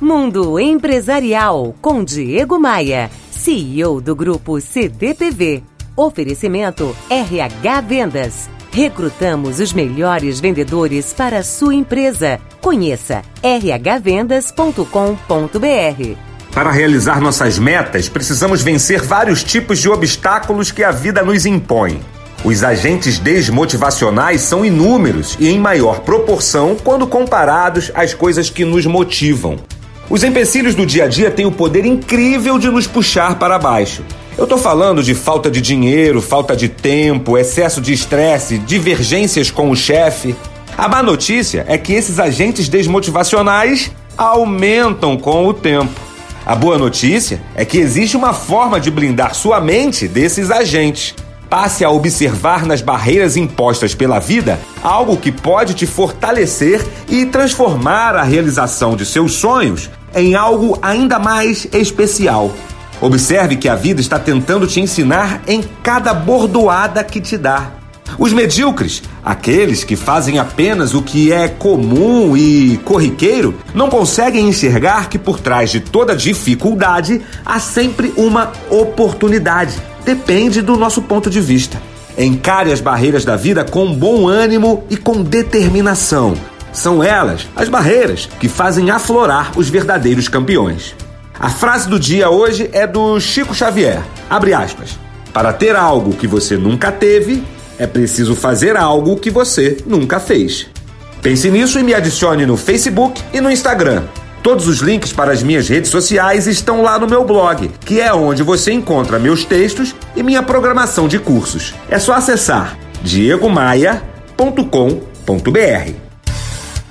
Mundo Empresarial com Diego Maia, CEO do grupo CDPV. Oferecimento RH Vendas. Recrutamos os melhores vendedores para a sua empresa. Conheça rhvendas.com.br. Para realizar nossas metas, precisamos vencer vários tipos de obstáculos que a vida nos impõe. Os agentes desmotivacionais são inúmeros e em maior proporção quando comparados às coisas que nos motivam. Os empecilhos do dia a dia têm o poder incrível de nos puxar para baixo. Eu estou falando de falta de dinheiro, falta de tempo, excesso de estresse, divergências com o chefe. A má notícia é que esses agentes desmotivacionais aumentam com o tempo. A boa notícia é que existe uma forma de blindar sua mente desses agentes. Passe a observar nas barreiras impostas pela vida algo que pode te fortalecer e transformar a realização de seus sonhos em algo ainda mais especial. Observe que a vida está tentando te ensinar em cada bordoada que te dá. Os medíocres, aqueles que fazem apenas o que é comum e corriqueiro, não conseguem enxergar que por trás de toda dificuldade há sempre uma oportunidade depende do nosso ponto de vista. Encare as barreiras da vida com bom ânimo e com determinação. São elas, as barreiras, que fazem aflorar os verdadeiros campeões. A frase do dia hoje é do Chico Xavier. Abre aspas. Para ter algo que você nunca teve, é preciso fazer algo que você nunca fez. Pense nisso e me adicione no Facebook e no Instagram. Todos os links para as minhas redes sociais estão lá no meu blog, que é onde você encontra meus textos e minha programação de cursos. É só acessar diegomaia.com.br.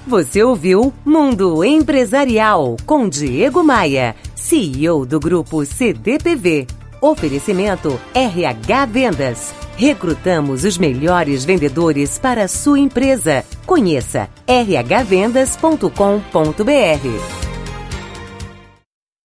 Você ouviu Mundo Empresarial com Diego Maia, CEO do grupo CDPV. Oferecimento RH Vendas. Recrutamos os melhores vendedores para a sua empresa. Conheça rhvendas.com.br.